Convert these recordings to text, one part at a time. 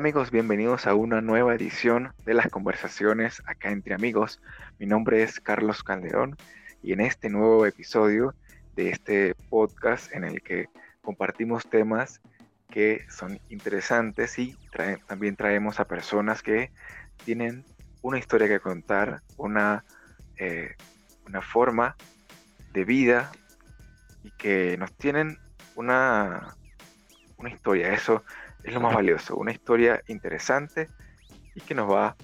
¿qué tal amigos? Bienvenidos a una nueva edición de las conversaciones acá entre amigos. Mi nombre es Carlos Calderón y en este nuevo episodio de este podcast en el que compartimos temas que son interesantes y también traemos a personas que tienen una historia que contar, una, eh, una forma de vida y que nos tienen una, una historia. Eso es lo más valioso, una historia interesante y que nos va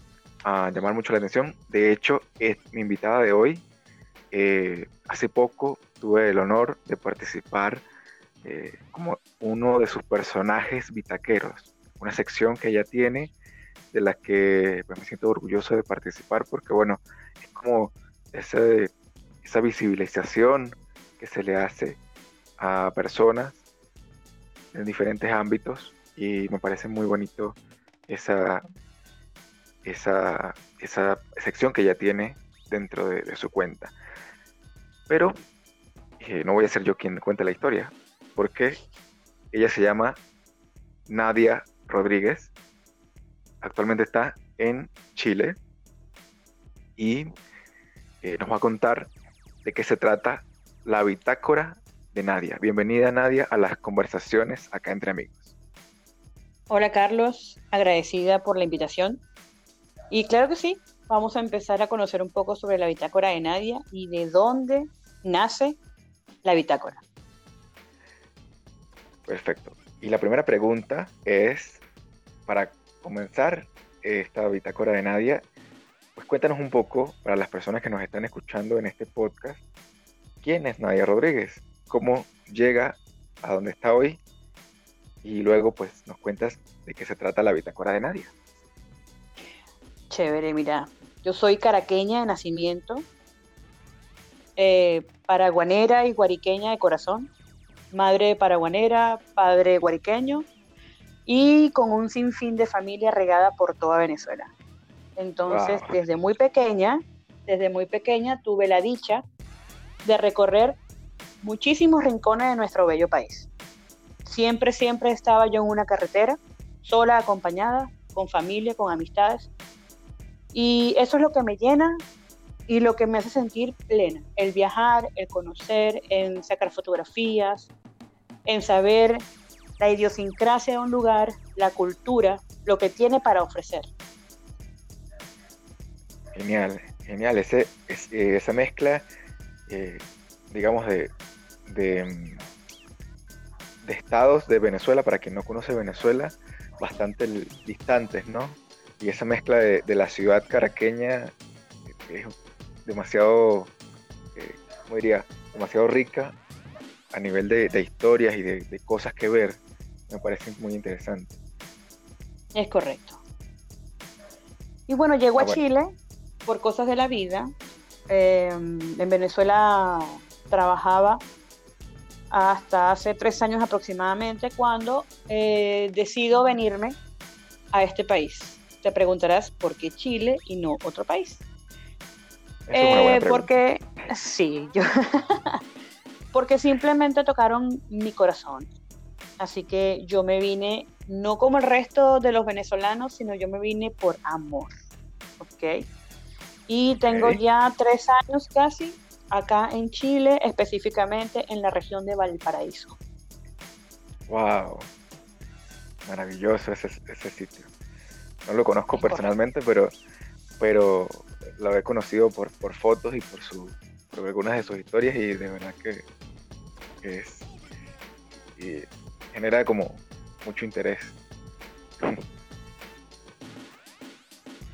a llamar mucho la atención. De hecho, es mi invitada de hoy. Eh, hace poco tuve el honor de participar eh, como uno de sus personajes bitaqueros, una sección que ella tiene de la que pues, me siento orgulloso de participar porque bueno, es como ese, esa visibilización que se le hace a personas en diferentes ámbitos y me parece muy bonito esa, esa, esa sección que ella tiene dentro de, su cuenta. Pero eh, no voy a ser yo quien cuente la historia, porque ella se llama Nadia Rodríguez, actualmente está en Chile y eh, nos va a contar de qué se trata la bitácora de Nadia. Bienvenida Nadia a las conversaciones acá entre amigos. Hola Carlos, agradecida por la invitación. Y claro que sí, vamos a empezar a conocer un poco sobre la bitácora de Nadia y de dónde nace la bitácora. Perfecto. Y la primera pregunta es, para comenzar esta bitácora de Nadia, pues cuéntanos un poco, para las personas que nos están escuchando en este podcast, ¿quién es Nadia Rodríguez? ¿Cómo llega a donde está hoy y luego pues nos cuentas de qué se trata la bitácora de Nadia. Chévere, mira, yo soy caraqueña de nacimiento, eh, paraguanera y guariqueña de corazón, madre paraguanera, padre guariqueño y con un sinfín de familia regada por toda Venezuela. Entonces, desde muy pequeña, desde muy pequeña tuve la dicha de recorrer muchísimos rincones de nuestro bello país. Siempre, siempre estaba yo en una carretera, sola, acompañada, con familia, con amistades. Y eso es lo que me llena y lo que me hace sentir plena. El viajar, el conocer, en sacar fotografías, en saber la idiosincrasia de un lugar, la cultura, lo que tiene para ofrecer. Genial, genial. Eh, esa mezcla, eh, digamos, de, de de estados de Venezuela, para quien no conoce Venezuela, bastante distantes, ¿no? Y esa mezcla de, la ciudad caraqueña es demasiado, eh, ¿cómo diría? Demasiado rica a nivel de, historias y de, cosas que ver. Me parece muy interesante. Es correcto. Y bueno, llego a ah, Chile por cosas de la vida. Eh, en Venezuela trabajaba hasta hace tres años aproximadamente, cuando eh, decido venirme a este país. Te preguntarás por qué Chile y no otro país. Eh, porque sí, yo porque simplemente tocaron mi corazón. Así que yo me vine no como el resto de los venezolanos, sino yo me vine por amor. ¿Ok? Y tengo ya tres años casi acá en Chile, específicamente en la región de Valparaíso. ¡Wow! Maravilloso ese, sitio. No lo conozco personalmente, pero, pero lo he conocido por, fotos y por, su, por algunas de sus historias y de verdad que, es, y genera como mucho interés.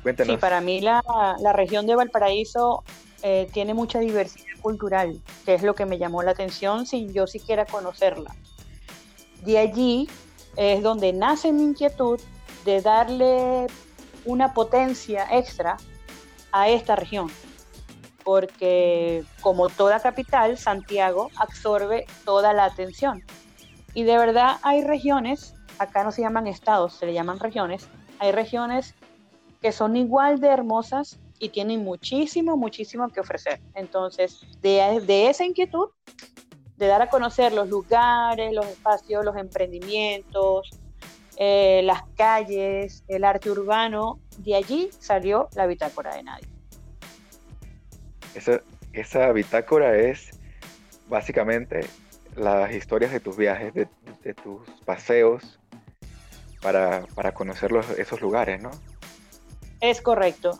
Cuéntanos. Sí, para mí la, la región de Valparaíso eh, tiene mucha diversidad cultural, que es lo que me llamó la atención sin yo siquiera conocerla. De allí es donde nace mi inquietud de darle una potencia extra a esta región, porque como toda capital, Santiago absorbe toda la atención. Y de verdad hay regiones, acá no se llaman estados, se le llaman regiones, hay regiones que son igual de hermosas y tienen muchísimo, muchísimo que ofrecer. Entonces, de, de esa inquietud, de dar a conocer los lugares, los espacios, los emprendimientos, eh, las calles, el arte urbano, de allí salió la bitácora de nadie. Esa, esa bitácora es básicamente las historias de tus viajes, de, tus paseos para, conocer esos lugares, ¿no? Es correcto.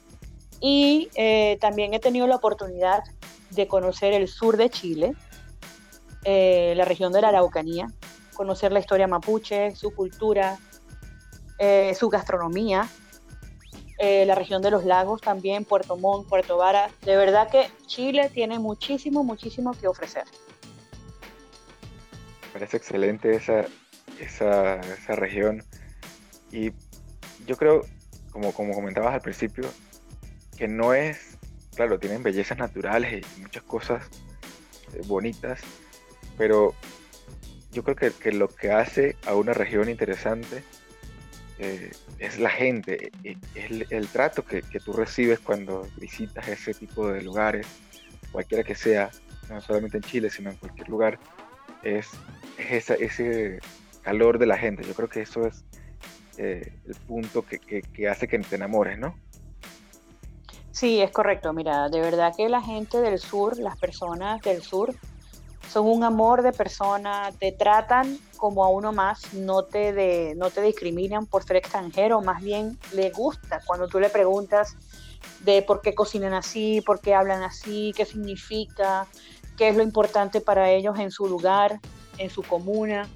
Y eh, también he tenido la oportunidad de conocer el sur de Chile, eh, la región de la Araucanía, conocer la historia mapuche, su cultura, eh, su gastronomía, la región de los lagos también, Puerto Montt, Puerto Vara. De verdad que Chile tiene muchísimo, muchísimo que ofrecer. Parece excelente esa, esa, esa región. Y yo creo, como, como comentabas al principio, que no es, claro, tienen bellezas naturales y muchas cosas eh, bonitas, pero yo creo que, lo que hace a una región interesante eh, es la gente, e, e, es el, trato que, tú recibes cuando visitas ese tipo de lugares, cualquiera que sea, no solamente en Chile, sino en cualquier lugar, es, ese calor de la gente. Yo creo que eso es eh, el punto que, que, hace que te enamores, ¿no? Sí, es correcto. Mira, de verdad que la gente del sur, las personas del sur, son un amor de persona, te tratan como a uno más, no te, de, no te discriminan por ser extranjero, más bien le gusta cuando tú le preguntas de por qué cocinan así, por qué hablan así, qué significa, qué es lo importante para ellos en su lugar, en su comuna.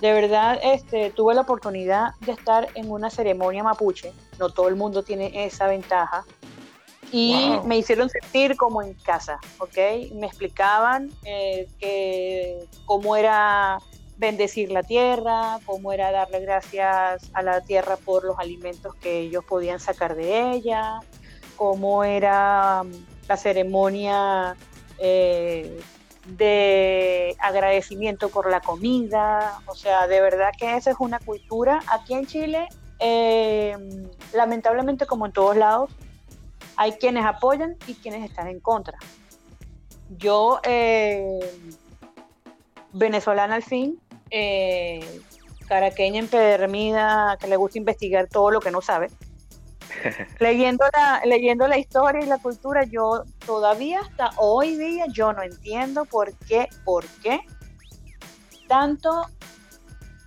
De verdad, este, tuve la oportunidad de estar en una ceremonia mapuche. No todo el mundo tiene esa ventaja. Y me hicieron sentir como en casa, ¿ok? Me explicaban eh, que, cómo era bendecir la tierra, cómo era darle gracias a la tierra por los alimentos que ellos podían sacar de ella, cómo era mm, la ceremonia eh, de agradecimiento por la comida, o sea, de verdad que esa es una cultura. Aquí en Chile, eh, lamentablemente como en todos lados, hay quienes apoyan y quienes están en contra. Yo, eh, venezolana al fin, eh, caraqueña empedermida, que le gusta investigar todo lo que no sabe, leyendo, la, leyendo la historia y la cultura, yo todavía hasta hoy día yo no entiendo por qué, por qué tanto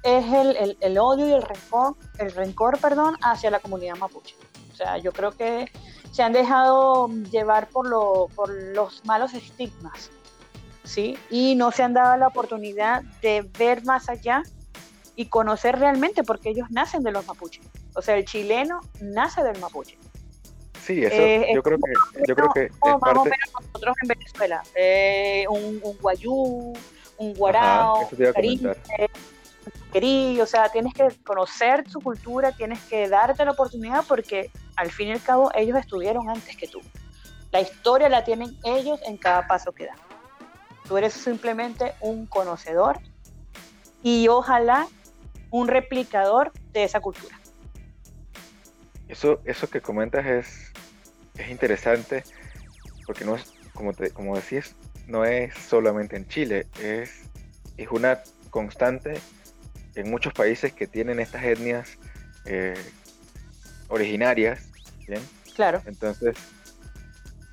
es el, el, odio y el rencor, el rencor perdón, hacia la comunidad mapuche. O sea, yo creo que se han dejado llevar por, lo, por los malos estigmas, ¿sí? Y no se han dado la oportunidad de ver más allá y conocer realmente porque ellos nacen de los mapuches. O sea, el chileno nace del mapuche. Sí, eso eh, yo, creo que, yo creo que más o menos nosotros en Venezuela, eh, un, un, guayú, un guarao, querí, o sea, tienes que conocer su cultura, tienes que darte la oportunidad porque al fin y al cabo ellos estuvieron antes que tú. La historia la tienen ellos en cada paso que dan. Tú eres simplemente un conocedor y ojalá un replicador de esa cultura. Eso, eso que comentas es, es interesante porque no es, como, te, como decías, no es solamente en Chile, es, es una constante en muchos países que tienen estas etnias eh, originarias, ¿bien? Claro. Entonces,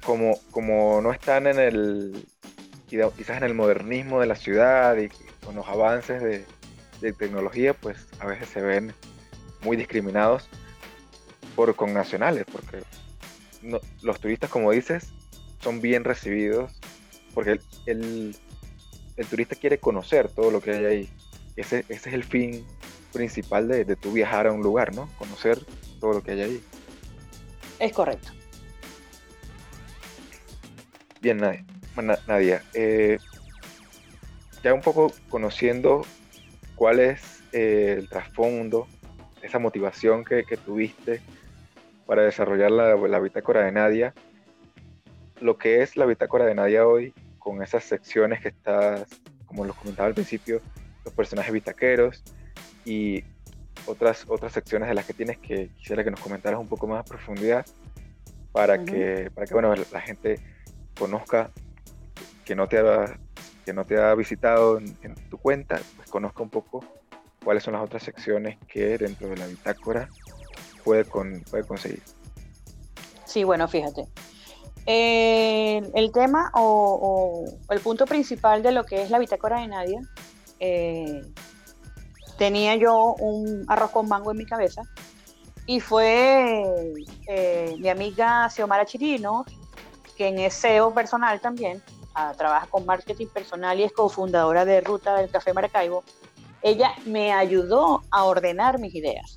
como, como no están en el, quizás en el modernismo de la ciudad y con los avances de, tecnología, pues a veces se ven muy discriminados por connacionales, porque los turistas, como dices, son bien recibidos, porque el, el turista quiere conocer todo lo que hay ahí ese, es el fin principal de, de tu viajar a un lugar, ¿no? Conocer todo lo que hay ahí. Es correcto. Bien, Nadia. Eh, ya un poco conociendo cuál es eh, el trasfondo, esa motivación que, tuviste para desarrollar la, la, bitácora de Nadia, lo que es la bitácora de Nadia hoy, con esas secciones que estás, como los comentaba al principio, los personajes bitaqueros y otras, otras secciones de las que tienes que quisiera que nos comentaras un poco más a profundidad para, que, para que bueno, la gente conozca que no te ha, que no te ha visitado en, tu cuenta, pues conozca un poco cuáles son las otras secciones que dentro de la bitácora puede, puede conseguir. Sí, bueno, fíjate. Eh, el tema o, el punto principal de lo que es la bitácora de Nadia, eh, tenía yo un arroz con mango en mi cabeza y fue eh, mi amiga Xiomara Chirino, quien es SEO personal también, ah, trabaja con marketing personal y es cofundadora de Ruta del Café Maracaibo. Ella me ayudó a ordenar mis ideas.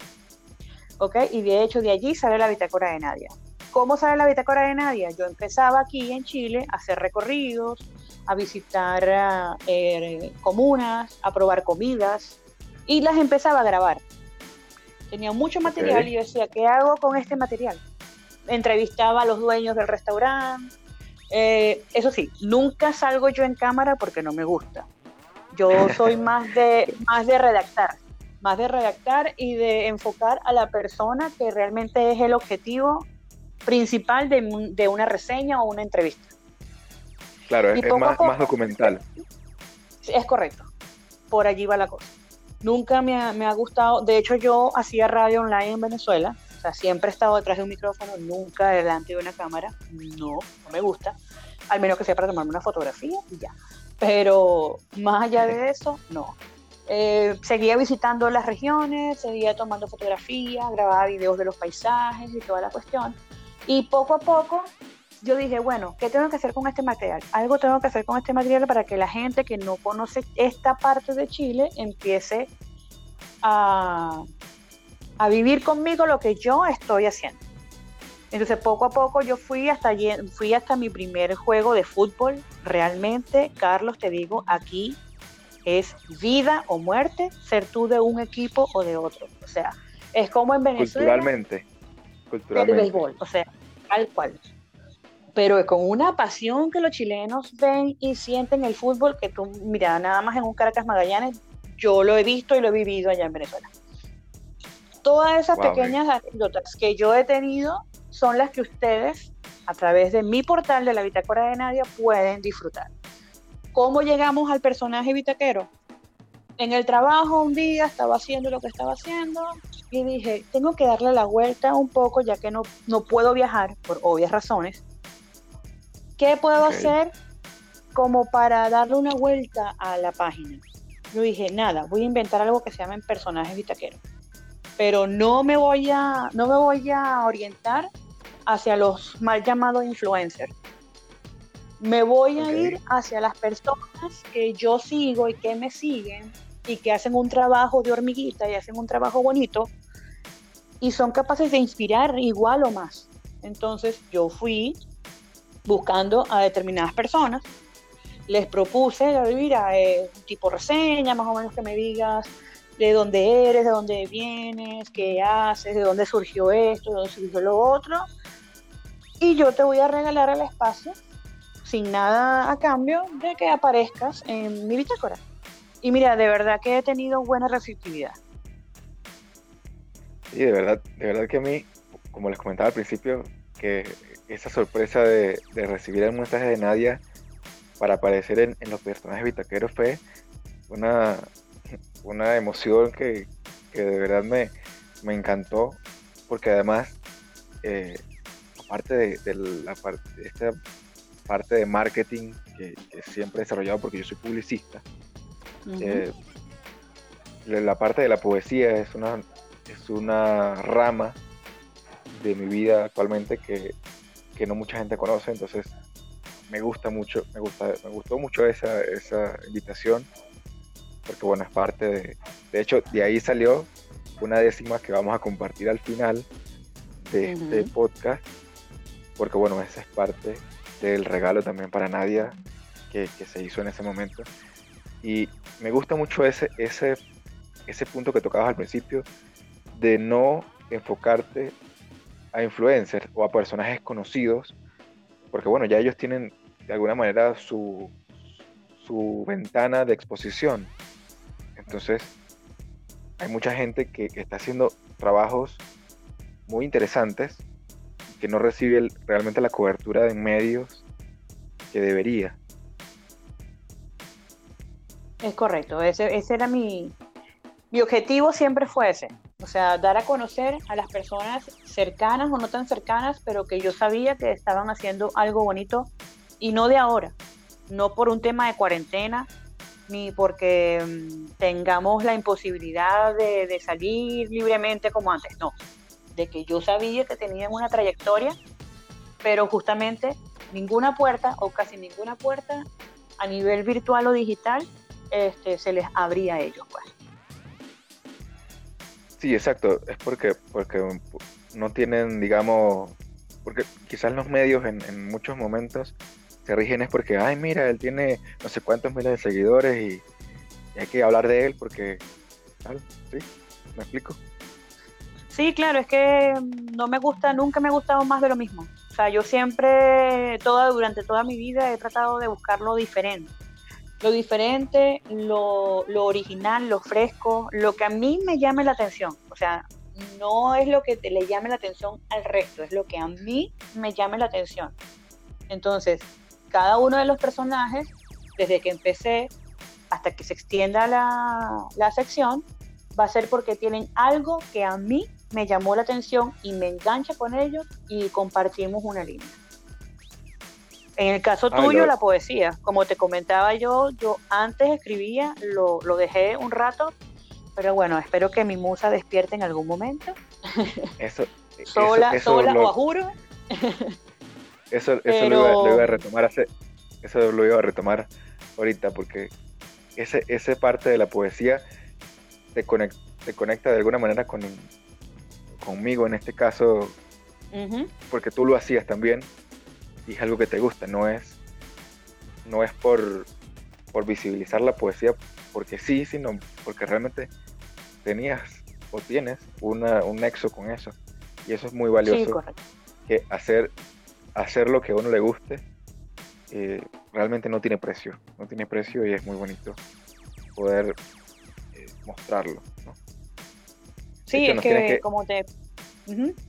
¿Ok? Y de hecho de allí sale la bitácora de Nadia. ¿Cómo sale la bitácora de Nadia? Yo empezaba aquí en Chile a hacer recorridos, a visitar eh, comunas, a probar comidas y las empezaba a grabar. Tenía mucho material y yo decía, ¿qué hago con este material? Entrevistaba a los dueños del restaurante. Eh, eso sí, nunca salgo yo en cámara porque no me gusta. Yo soy más de, más de redactar, más de redactar y de enfocar a la persona que realmente es el objetivo principal de, una reseña o una entrevista. Claro, es, más, más documental. Es correcto, por allí va la cosa. Nunca me ha, gustado, de hecho yo hacía radio online en Venezuela, o sea, siempre he estado detrás de un micrófono, nunca delante de una cámara, no, no me gusta, al menos que sea para tomarme una fotografía y ya. Pero más allá de eso, no. Eh, seguía visitando las regiones, seguía tomando fotografías, grababa videos de los paisajes y toda la cuestión. Y poco a poco yo dije, bueno, ¿qué tengo que hacer con este material? Algo tengo que hacer con este material para que la gente que no conoce esta parte de Chile empiece a, a vivir conmigo lo que yo estoy haciendo. Entonces poco a poco yo fui hasta, fui hasta mi primer juego de fútbol. Realmente, Carlos, te digo, aquí es vida o muerte ser tú de un equipo o de otro. O sea, es como en Venezuela. Culturalmente. Culturalmente. El béisbol, o sea, tal cual. Pero con una pasión que los chilenos ven y sienten el fútbol, que tú, mira, nada más en un Caracas Magallanes, yo lo he visto y lo he vivido allá en Venezuela. Todas esas pequeñas anécdotas que yo he tenido son las que ustedes, a través de mi portal de la Bitácora de Nadia, pueden disfrutar. ¿Cómo llegamos al personaje bitaquero? En el trabajo un día estaba haciendo lo que estaba haciendo y dije, tengo que darle la vuelta un poco ya que no, no puedo viajar por obvias razones. ¿Qué puedo hacer como para darle una vuelta a la página? Yo dije, nada, voy a inventar algo que se llamen personajes bitaqueros. Pero no me voy a, no me voy a orientar hacia los mal llamados influencers me voy a ir hacia las personas que yo sigo y que me siguen y que hacen un trabajo de hormiguita y hacen un trabajo bonito y son capaces de inspirar igual o más. Entonces yo fui buscando a determinadas personas, les propuse, mira, eh, tipo reseña, más o menos que me digas de dónde eres, de dónde vienes, qué haces, de dónde surgió esto, de dónde surgió lo otro. Y yo te voy a regalar el espacio sin nada a cambio de que aparezcas en mi bitácora. Y mira, de verdad que he tenido buena receptividad. Sí, de verdad, de verdad que a mí, como les comentaba al principio, que esa sorpresa de, recibir el mensaje de Nadia para aparecer en, los personajes bitaqueros fue una, una emoción que, de verdad me, me, encantó, porque además, eh, aparte de, de la parte, esta parte de marketing que, siempre he desarrollado porque yo soy publicista. Eh, la parte de la poesía es una, es una rama de mi vida actualmente que, no mucha gente conoce, entonces me gusta mucho, me gusta, me gustó mucho esa, esa invitación, porque bueno, es parte de, de hecho, de ahí salió una décima que vamos a compartir al final de este podcast, porque bueno, esa es parte del regalo también para Nadia que, se hizo en ese momento. Y me gusta mucho ese, ese, ese punto que tocabas al principio de no enfocarte a influencers o a personajes conocidos, porque bueno, ya ellos tienen de alguna manera su, su ventana de exposición. Entonces, hay mucha gente que, está haciendo trabajos muy interesantes que no recibe realmente la cobertura de medios que debería. Es correcto, ese, ese era mi, mi objetivo siempre fue ese, o sea, dar a conocer a las personas cercanas o no tan cercanas, pero que yo sabía que estaban haciendo algo bonito y no de ahora, no por un tema de cuarentena, ni porque mm, tengamos la imposibilidad de, salir libremente como antes, no, de que yo sabía que tenían una trayectoria, pero justamente ninguna puerta o casi ninguna puerta a nivel virtual o digital este, se les abría a ellos. Pues. Sí, exacto, es porque, porque no tienen, digamos, porque quizás los medios en, en muchos momentos se rigen es porque, ay, mira, él tiene no sé cuántos miles de seguidores y, hay que hablar de él porque, ¿sí? ¿Me explico? Sí, claro, es que no me gusta, nunca me ha gustado más de lo mismo. O sea, yo siempre, toda, durante toda mi vida he tratado de buscar lo diferente. Lo diferente, lo, lo original, lo fresco, lo que a mí me llame la atención. O sea, no es lo que le llame la atención al resto, es lo que a mí me llame la atención. Entonces, cada uno de los personajes, desde que empecé hasta que se extienda la, sección, va a ser porque tienen algo que a mí me llamó la atención y me engancha con ellos y compartimos una línea. En el caso tuyo, la poesía, como te comentaba yo, yo antes escribía, lo, dejé un rato, pero bueno, espero que mi musa despierte en algún momento. Eso, sola, sola o a juro. Eso, eso lo, iba, a retomar hace, eso lo iba a retomar ahorita porque ese, ese parte de la poesía te conecta, te conecta de alguna manera con conmigo en este caso porque tú lo hacías también y es algo que te gusta, no es no es por, por visibilizar la poesía porque sí, sino porque realmente tenías o tienes una, un nexo con eso. Y eso es muy valioso que hacer hacer lo que a uno le guste eh, realmente no tiene precio, no tiene precio y es muy bonito poder eh, mostrarlo. Sí, es que, como te...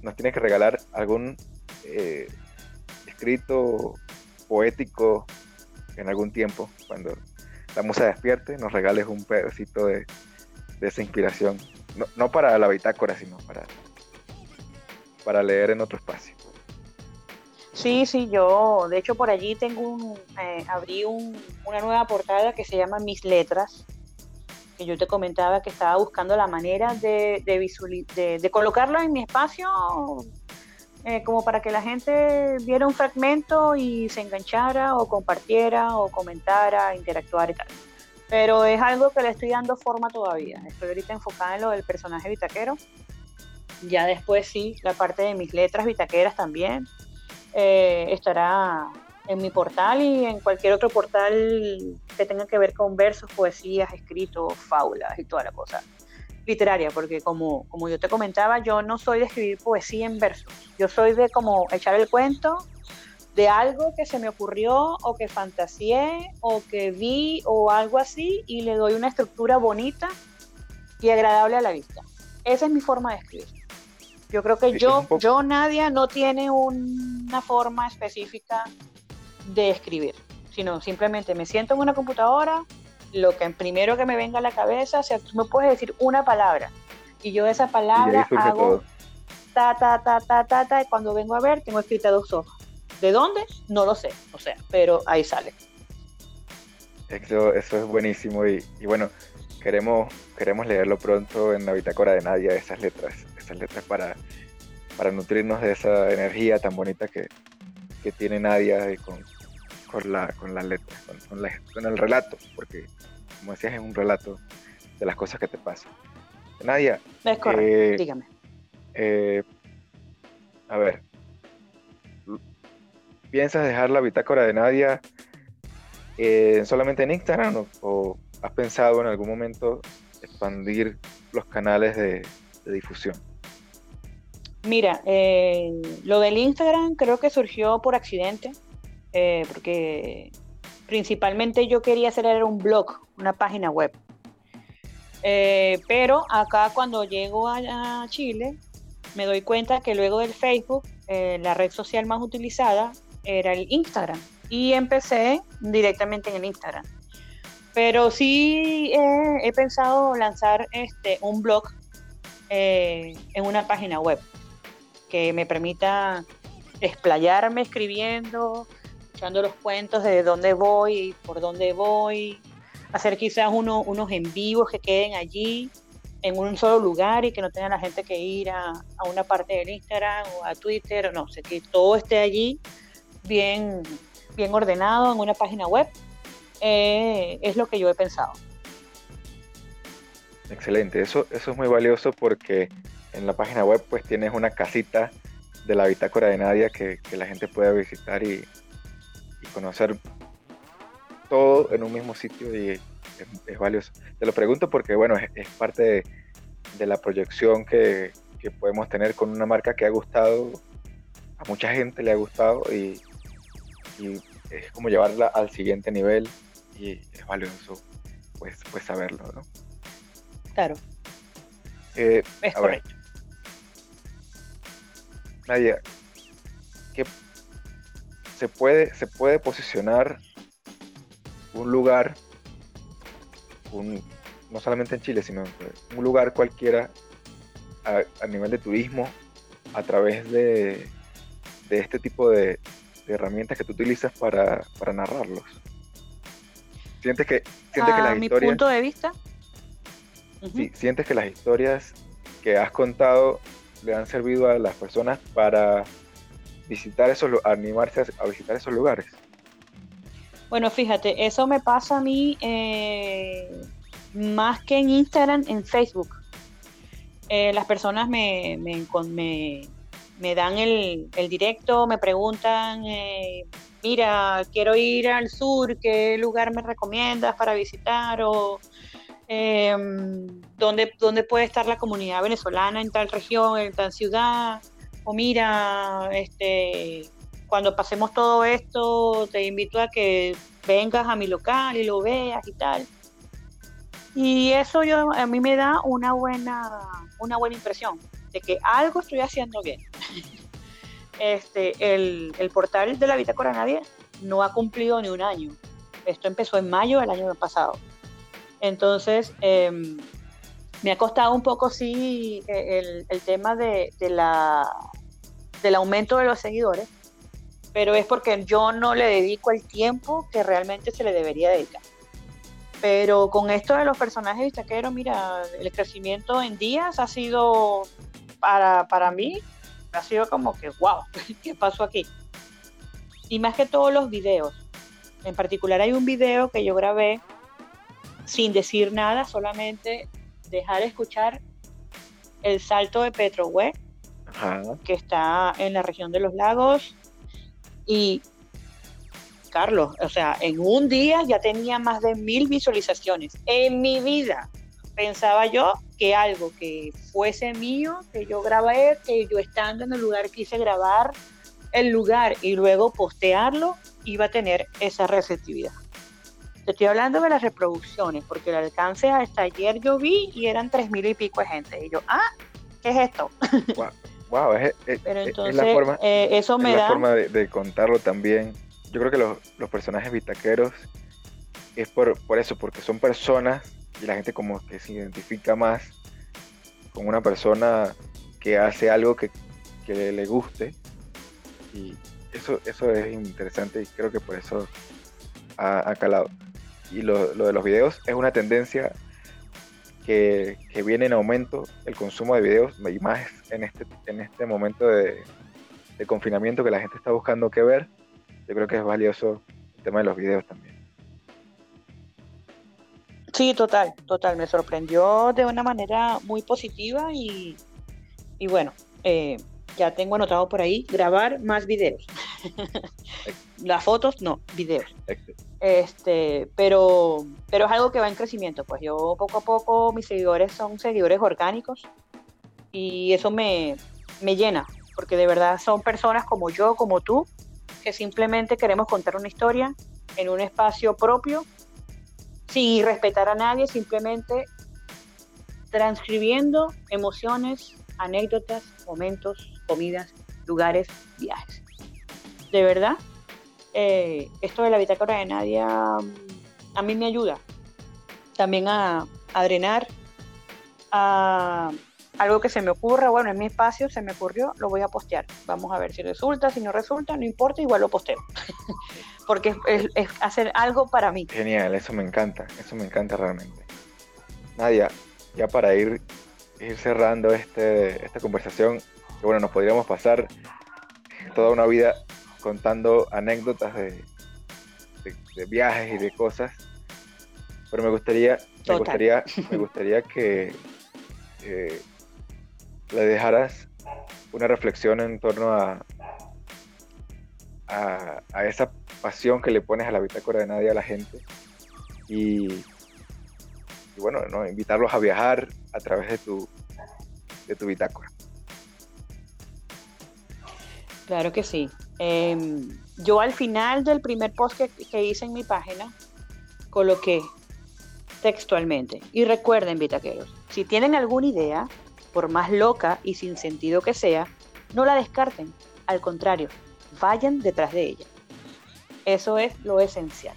Nos tienes que regalar algún eh, escrito poético en algún tiempo, cuando la musa despierte, nos regales un pedacito de, esa inspiración, no, no, para la bitácora, sino para, para leer en otro espacio. Sí, sí, yo, de hecho por allí tengo un, eh, abrí una nueva portada que se llama Mis Letras, que yo te comentaba que estaba buscando la manera de, de, de, colocarla en mi espacio eh, como para que la gente viera un fragmento y se enganchara o compartiera o comentara, interactuara y tal. Pero es algo que le estoy dando forma todavía. Estoy ahorita enfocada en lo del personaje bitaquero. Ya después sí, la parte de mis letras bitaqueras también eh, estará en mi portal y en cualquier otro portal que tenga que ver con versos, poesías, escritos, fábulas y toda la cosa literaria, porque como, como yo te comentaba, yo no soy de escribir poesía en versos, yo soy de como echar el cuento de algo que se me ocurrió o que fantaseé o que vi o algo así y le doy una estructura bonita y agradable a la vista. Esa es mi forma de escribir. Yo creo que yo, yo, Nadia, no tiene una forma específica de escribir, sino simplemente me siento en una computadora, lo que primero que me venga a la cabeza, o sea, tú me puedes decir una palabra y yo esa palabra hago ta, ta, ta, ta, ta, ta, y cuando vengo a ver tengo escrita dos hojas. ¿De dónde? No lo sé, o sea, pero ahí sale. Eso, eso es buenísimo y, y bueno, queremos, queremos leerlo pronto en la bitácora de Nadia, esas letras esas letras para, para nutrirnos de esa energía tan bonita que, que tiene Nadia con, con, la, con la letra, con, con, el relato, porque como decías es un relato de las cosas que te pasan. Nadia. Es correcto, eh, dígame. Eh, a ver, ¿piensas dejar la bitácora de Nadia eh, solamente en Instagram o, o, has pensado en algún momento expandir los canales de, de difusión? Mira, eh, lo del Instagram creo que surgió por accidente, eh, porque principalmente yo quería hacer un blog, una página web. Eh, pero acá cuando llego a, Chile, me doy cuenta que luego del Facebook, la red social más utilizada era el Instagram. Y empecé directamente en el Instagram. Pero sí he pensado lanzar este, un blog eh, en una página web que me permita explayarme escribiendo, echando los cuentos de dónde voy, por dónde voy, hacer quizás uno, unos en vivos que queden allí en un solo lugar y que no tenga la gente que ir a, una parte del Instagram o a Twitter, o no sé, que todo esté allí bien, bien ordenado en una página web, eh, es lo que yo he pensado. Excelente, eso, eso es muy valioso porque en la página web pues tienes una casita de la bitácora de Nadia que, la gente pueda visitar y, conocer todo en un mismo sitio y es, valioso. Te lo pregunto porque bueno, es, parte de, la proyección que, podemos tener con una marca que ha gustado, a mucha gente le ha gustado y, y es como llevarla al siguiente nivel y es valioso pues, pues saberlo, ¿no? Claro. Eh, es correcto. Nadia, ¿qué se puede, se puede posicionar un lugar, un, no solamente en Chile, sino un lugar cualquiera a, nivel de turismo a través de, de este tipo de, herramientas que tú utilizas para, narrarlos? ¿Sientes que, sientes que mi punto de vista, ¿Sientes que las historias que has contado le han servido a las personas para visitar esos, animarse a, visitar esos lugares? Bueno, fíjate, eso me pasa a mí eh, más que en Instagram, en Facebook. Eh, las personas me, me, dan el, directo, me preguntan, eh, mira, quiero ir al sur, ¿qué lugar me recomiendas para visitar? O eh, dónde, dónde puede estar la comunidad venezolana en tal región, en tal ciudad, o mira, este, cuando pasemos todo esto, te invito a que vengas a mi local y lo veas y tal. Y eso yo, a mí me da una buena, una buena impresión de que algo estoy haciendo bien. Este, el, el portal de la Bitácora Nadie no ha cumplido ni un año. Esto empezó en mayo del año pasado. Entonces, em, me ha costado un poco, sí, e, el, tema de, la, del aumento de los seguidores, pero es porque yo no le dedico el tiempo que realmente se le debería dedicar. Pero con esto de los personajes bistaqueros, mira, el crecimiento en días ha sido, para, para mí, ha sido como que, wow, ¿qué pasó aquí? Y más que todos los videos. En particular hay un video que yo grabé sin decir nada, solamente dejar escuchar el salto de Que está en la región de los lagos. Y Carlos, o sea, en un día ya tenía más de mil visualizaciones. En mi vida pensaba yo que algo que fuese mío, que yo grabé, que yo estando en el lugar quise grabar el lugar y luego postearlo, iba a tener esa receptividad. Te estoy hablando de las reproducciones, porque el alcance hasta ayer yo vi y eran tres mil y pico de gente. Y yo, ah, ¿qué es esto? Wow, es, la forma, eh, eso me da... forma de, contarlo también. Yo creo que los, los personajes bitaqueros es por, por eso, porque son personas y la gente como que se identifica más con una persona que hace algo que, que le, guste. Y eso, eso es interesante y creo que por eso ha, ha calado y lo, de los videos es una tendencia que, viene en aumento el consumo de videos y más en este, en este momento de, confinamiento que la gente está buscando qué ver. Yo creo que es valioso el tema de los videos también. Sí, total, total. Me sorprendió de una manera muy positiva y, y bueno, eh, ya tengo anotado por ahí grabar más videos. Las fotos, no, videos. Este, pero, pero es algo que va en crecimiento. Pues yo poco a poco mis seguidores son seguidores orgánicos y eso me, me llena, porque de verdad son personas como yo, como tú, que simplemente queremos contar una historia en un espacio propio, sin respetar a nadie, simplemente transcribiendo emociones, anécdotas, momentos, comidas, lugares, viajes. De verdad, eh, esto de la bitácora de Nadia mm, a mí me ayuda, también a, drenar, a algo que se me ocurra, bueno, en mi espacio se me ocurrió, lo voy a postear. Vamos a ver si resulta, si no resulta, no importa, igual lo posteo. Porque es, hacer algo para mí. Genial, eso me encanta, eso me encanta realmente. Nadia, ya para ir, ir cerrando este, esta conversación, que bueno, nos podríamos pasar toda una vida contando anécdotas de, de, viajes y de cosas, pero me gustaría, me gustaría, me gustaría que eh, le dejaras una reflexión en torno a, a, esa pasión que le pones a la bitácora de nadie a la gente y, bueno, ¿no? invitarlos a viajar a través de tu, de tu bitácora. Claro que sí. Em, yo al final del primer post que, que, hice en mi página coloqué textualmente. Y recuerden, bitaqueros, si tienen alguna idea, por más loca y sin sentido que sea, no la descarten. Al contrario, vayan detrás de ella. Eso es lo esencial.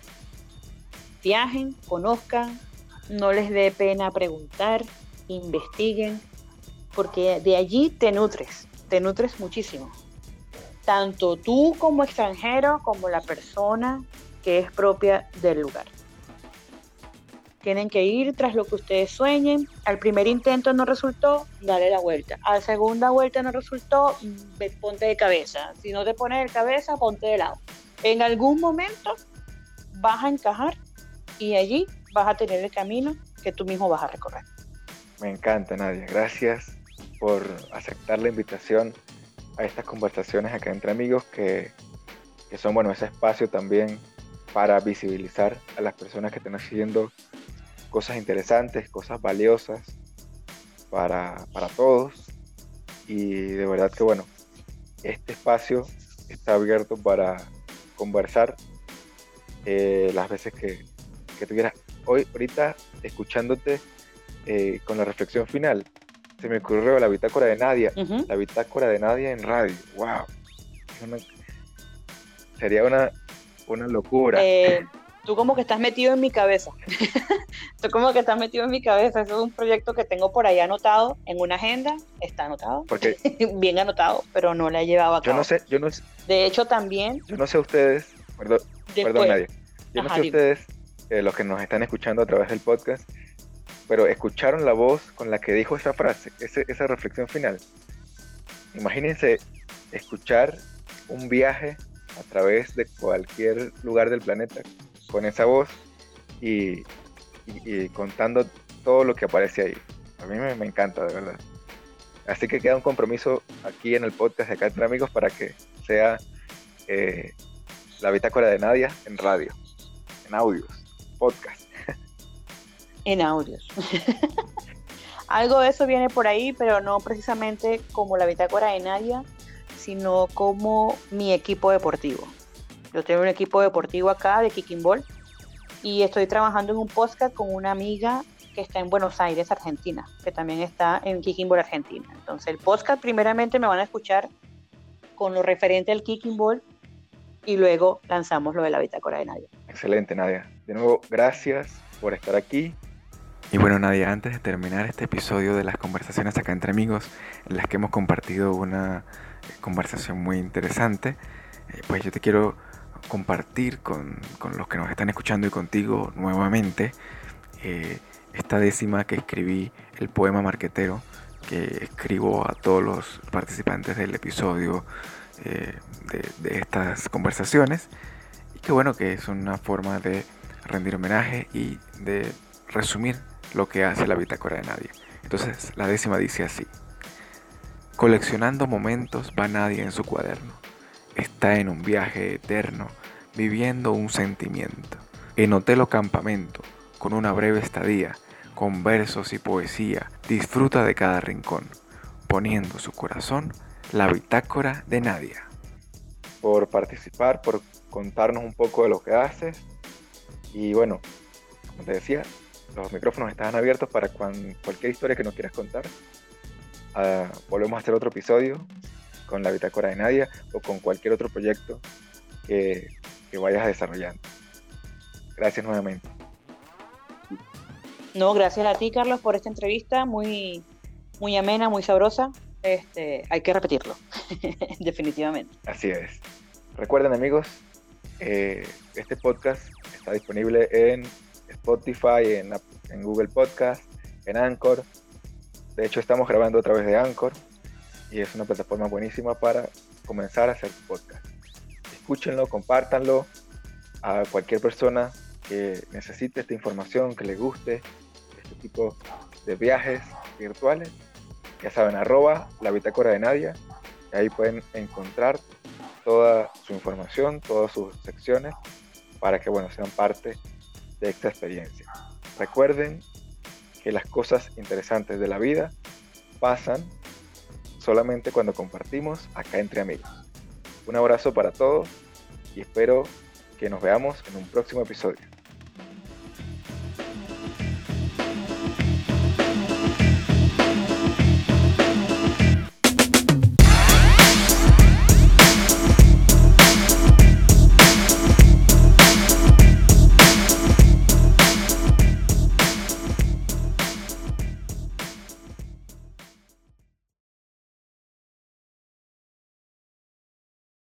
Viajen, conozcan, no les dé pena preguntar, investiguen, porque de allí te nutres, te nutres muchísimo. Tanto tú como extranjero, como la persona que es propia del lugar. Tienen que ir tras lo que ustedes sueñen. Al primer intento no resultó, dale la vuelta. A la segunda vuelta no resultó, ponte de cabeza. Si no te pones de cabeza, ponte de lado. En algún momento vas a encajar y allí vas a tener el camino que tú mismo vas a recorrer. Me encanta, Nadia. Gracias por aceptar la invitación a estas conversaciones acá entre amigos que, que son, bueno, ese espacio también para visibilizar a las personas que están haciendo cosas interesantes, cosas valiosas para, todos. Y de verdad que bueno, este espacio está abierto para conversar eh, las veces que, que tuvieras. Hoy, ahorita, escuchándote eh, con la reflexión final, se me ocurrió la bitácora de Nadia, la bitácora de Nadia en radio. ¡Wow! sería una, una locura. Eh, tú como que estás metido en mi cabeza. tú como que estás metido en mi cabeza. Eso es un proyecto que tengo por ahí anotado en una agenda. Está anotado. Porque bien anotado, pero no la he llevado a cabo. Yo no sé, yo no sé. De hecho, también. Yo no sé ustedes, perdón, perdón nadie. Yo no sé ustedes, eh, los que nos están escuchando a través del podcast, pero escucharon la voz con la que dijo esa frase, esa reflexión final. Imagínense escuchar un viaje a través de cualquier lugar del planeta con esa voz y, contando todo lo que aparece ahí. A mí me, encanta, de verdad. Así que queda un compromiso aquí en el podcast de acá entre amigos para que sea eh, la bitácora de Nadia en radio, en audios, podcast. En audios. Algo de eso viene por ahí, pero no precisamente como la bitácora de Nadia, sino como mi equipo deportivo. Yo tengo un equipo deportivo acá de Kicking Ball y estoy trabajando en un podcast con una amiga que está en Buenos Aires, Argentina, que también está en Kicking Ball Argentina. Entonces el podcast primeramente me van a escuchar con lo referente al Kicking Ball y luego lanzamos lo de la bitácora de Nadia. Excelente, Nadia. De nuevo, gracias por estar aquí. Y bueno, Nadia, antes de terminar este episodio de las conversaciones acá entre amigos, en las que hemos compartido una conversación muy interesante, eh, pues yo te quiero compartir con, los que nos están escuchando y contigo nuevamente eh, esta décima que escribí, el poema marquetero, que escribo a todos los participantes del episodio eh, de, estas conversaciones. Y que bueno, que es una forma de rendir homenaje y de resumir lo que hace la bitácora de nadie. Entonces la décima dice así. Coleccionando momentos va nadie en su cuaderno está en un viaje eterno, viviendo un sentimiento. En hotel o campamento, con una breve estadía, con versos y poesía, disfruta de cada rincón, poniendo su corazón la bitácora de Nadia. Por participar, por contarnos un poco de lo que haces. Y bueno, como te decía, los micrófonos están abiertos para cualquier historia que nos quieras contar. Ah, volvemos a hacer otro episodio con la bitácora de Nadia o con cualquier otro proyecto que, que vayas desarrollando. Gracias nuevamente. No, gracias a ti, Carlos, por esta entrevista muy, muy amena, muy sabrosa. Este, hay que repetirlo, definitivamente. Así es. Recuerden, amigos, eh, este podcast está disponible en Spotify, en, en Google Podcast, en Anchor. De hecho, estamos grabando a través de Anchor y es una plataforma buenísima para comenzar a hacer podcast. Escúchenlo, compártanlo a cualquier persona que necesite esta información, que le guste este tipo de viajes virtuales. Ya saben, arroba la bitácora de Nadia. ahí pueden encontrar toda su información, todas sus secciones, para que bueno, sean parte de esta experiencia. Recuerden que las cosas interesantes de la vida pasan solamente cuando compartimos acá entre amigos. Un abrazo para todos y espero que nos veamos en un próximo episodio.